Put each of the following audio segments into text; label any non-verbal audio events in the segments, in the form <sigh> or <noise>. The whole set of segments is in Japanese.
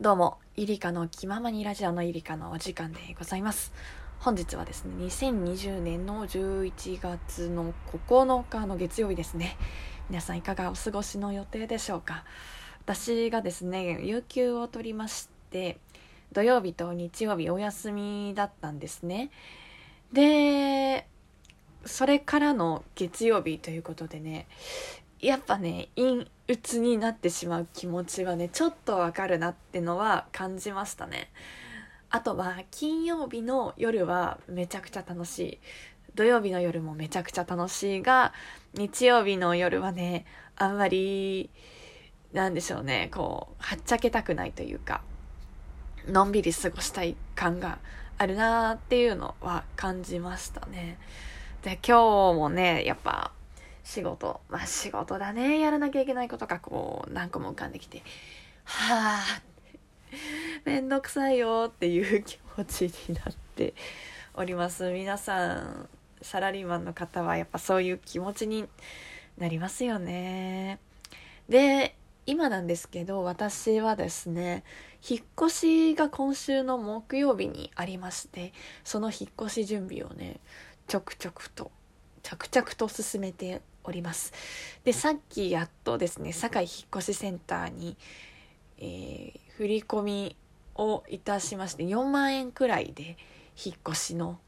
どうも、イリカの気ままにラジオのイリカのお時間でございます。本日はですね、2020年の11月の9日の月曜日ですね。皆さんいかがお過ごしの予定でしょうか？私がですね、有給を取りまして、土曜日と日曜日お休みだったんですね。で、それからの月曜日ということでね、やっぱね陰鬱になってしまう気持ちはねちょっとわかるなってのは感じましたね。あとは金曜日の夜はめちゃくちゃ楽しい。土曜日の夜もめちゃくちゃ楽しいが日曜日の夜はねあんまりなんでしょうねこうはっちゃけたくないというかのんびり過ごしたい感があるなーっていうのは感じましたね。で今日もねやっぱ仕事。まあ仕事だね。やらなきゃいけないことがこう何個も浮かんできてはあめんどくさいよっていう気持ちになって <laughs> おります。皆さんサラリーマンの方はやっぱそういう気持ちになりますよね。で今なんですけど私はですね引っ越しが今週の木曜日にありましてその引っ越し準備をねちょくちょくと着々と進めております。でさっきやっとですね堺引っ越しセンターに、えー、振り込みをいたしまして4万円くらいで引っ越しの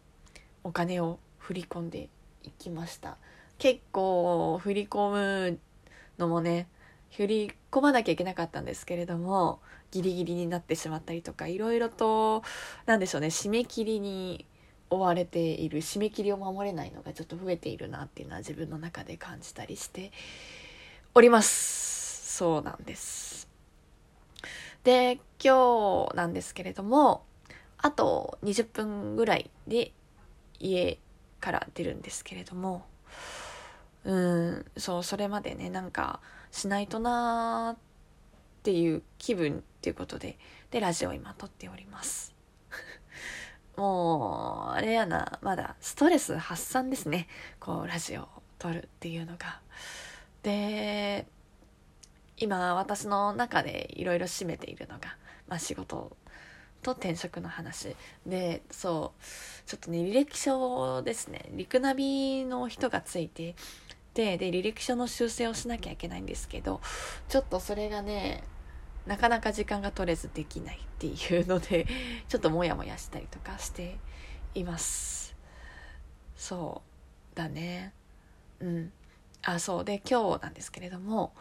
お金を振り込んでいきました。結構振り込むのもね振り込まなきゃいけなかったんですけれどもギリギリになってしまったりとかいろいろと何でしょうね締め切りに追われている締め切りを守れないのがちょっと増えているなっていうのは自分の中で感じたりしております。そうなんです。で今日なんですけれどもあと20分ぐらいで家から出るんですけれどもうんそうそれまでねなんかしないとなーっていう気分っていうことででラジオ今撮っております。もうあれやな。まだストレス発散ですね。こうラジオを撮るっていうのが。で今私の中でいろいろ占めているのが、まあ、仕事と転職の話。でそうちょっとね履歴書ですね。陸ナビの人がついてでで履歴書の修正をしなきゃいけないんですけどちょっとそれがねなかなか時間が取れずできないっていうので <laughs> ちょっとモヤモヤしたりとかしています。そうだね。うん。あそう。で今日なんですけれども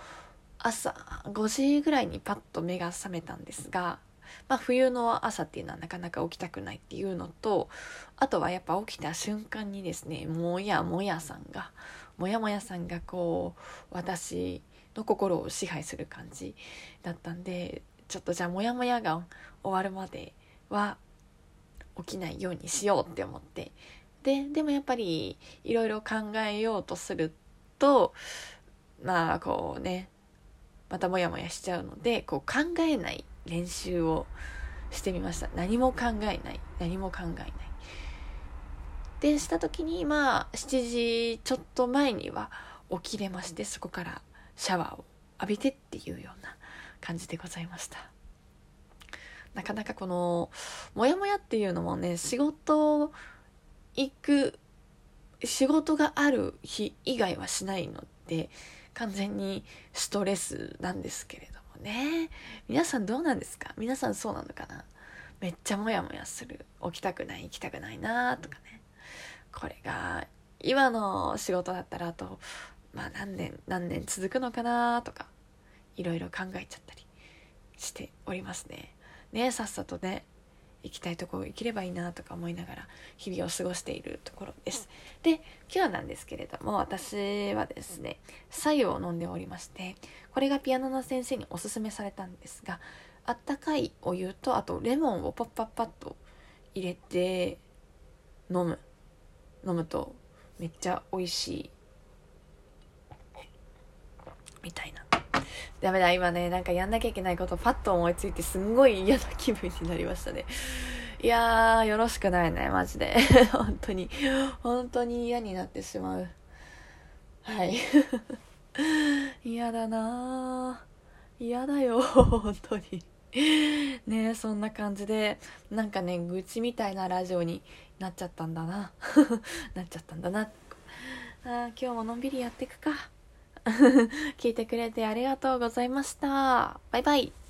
朝5時ぐらいにパッと目が覚めたんですがまあ冬の朝っていうのはなかなか起きたくないっていうのとあとはやっぱ起きた瞬間にですねもやもやさんがもやもやさんがこう私の心を支配する感じだったんでちょっとじゃあモヤモヤが終わるまでは起きないようにしようって思って。ででもやっぱりいろいろ考えようとするとまあこうねまたモヤモヤしちゃうのでこう考えない練習をしてみました。何も考えない。何も考えない。でした時にまあ7時ちょっと前には起きれましてそこから。シャワーを浴びてっていうような感じでございました。なかなかこのモヤモヤっていうのもね仕事行く仕事がある日以外はしないので完全にストレスなんですけれどもね。皆さんどうなんですか？皆さんそうなのかな？めっちゃモヤモヤする。起きたくない行きたくないなとかね。これが今の仕事だったらあとまあ何年何年続くのかなとかいろいろ考えちゃったりしておりますね。ねさっさとね行きたいとこ行ければいいなとか思いながら日々を過ごしているところです。で今日なんですけれども私はですね白湯を飲んでおりましてこれがピアノの先生におすすめされたんですがあったかいお湯とあとレモンをパッパッパッと入れて飲む飲むとめっちゃ美味しいダメだ、今ね、なんかやんなきゃいけないことパッと思いついて、すんごい嫌な気分になりましたね。いやー、よろしくないね、マジで。<laughs> 本当に、本当に嫌になってしまう。はい。<laughs> 嫌だなー。嫌だよ、本当に。ねそんな感じで、なんかね、愚痴みたいなラジオになっちゃったんだな。<laughs> なっちゃったんだな。あ今日ものんびりやっていくか。<laughs> 聞いてくれてありがとうございました。バイバイ。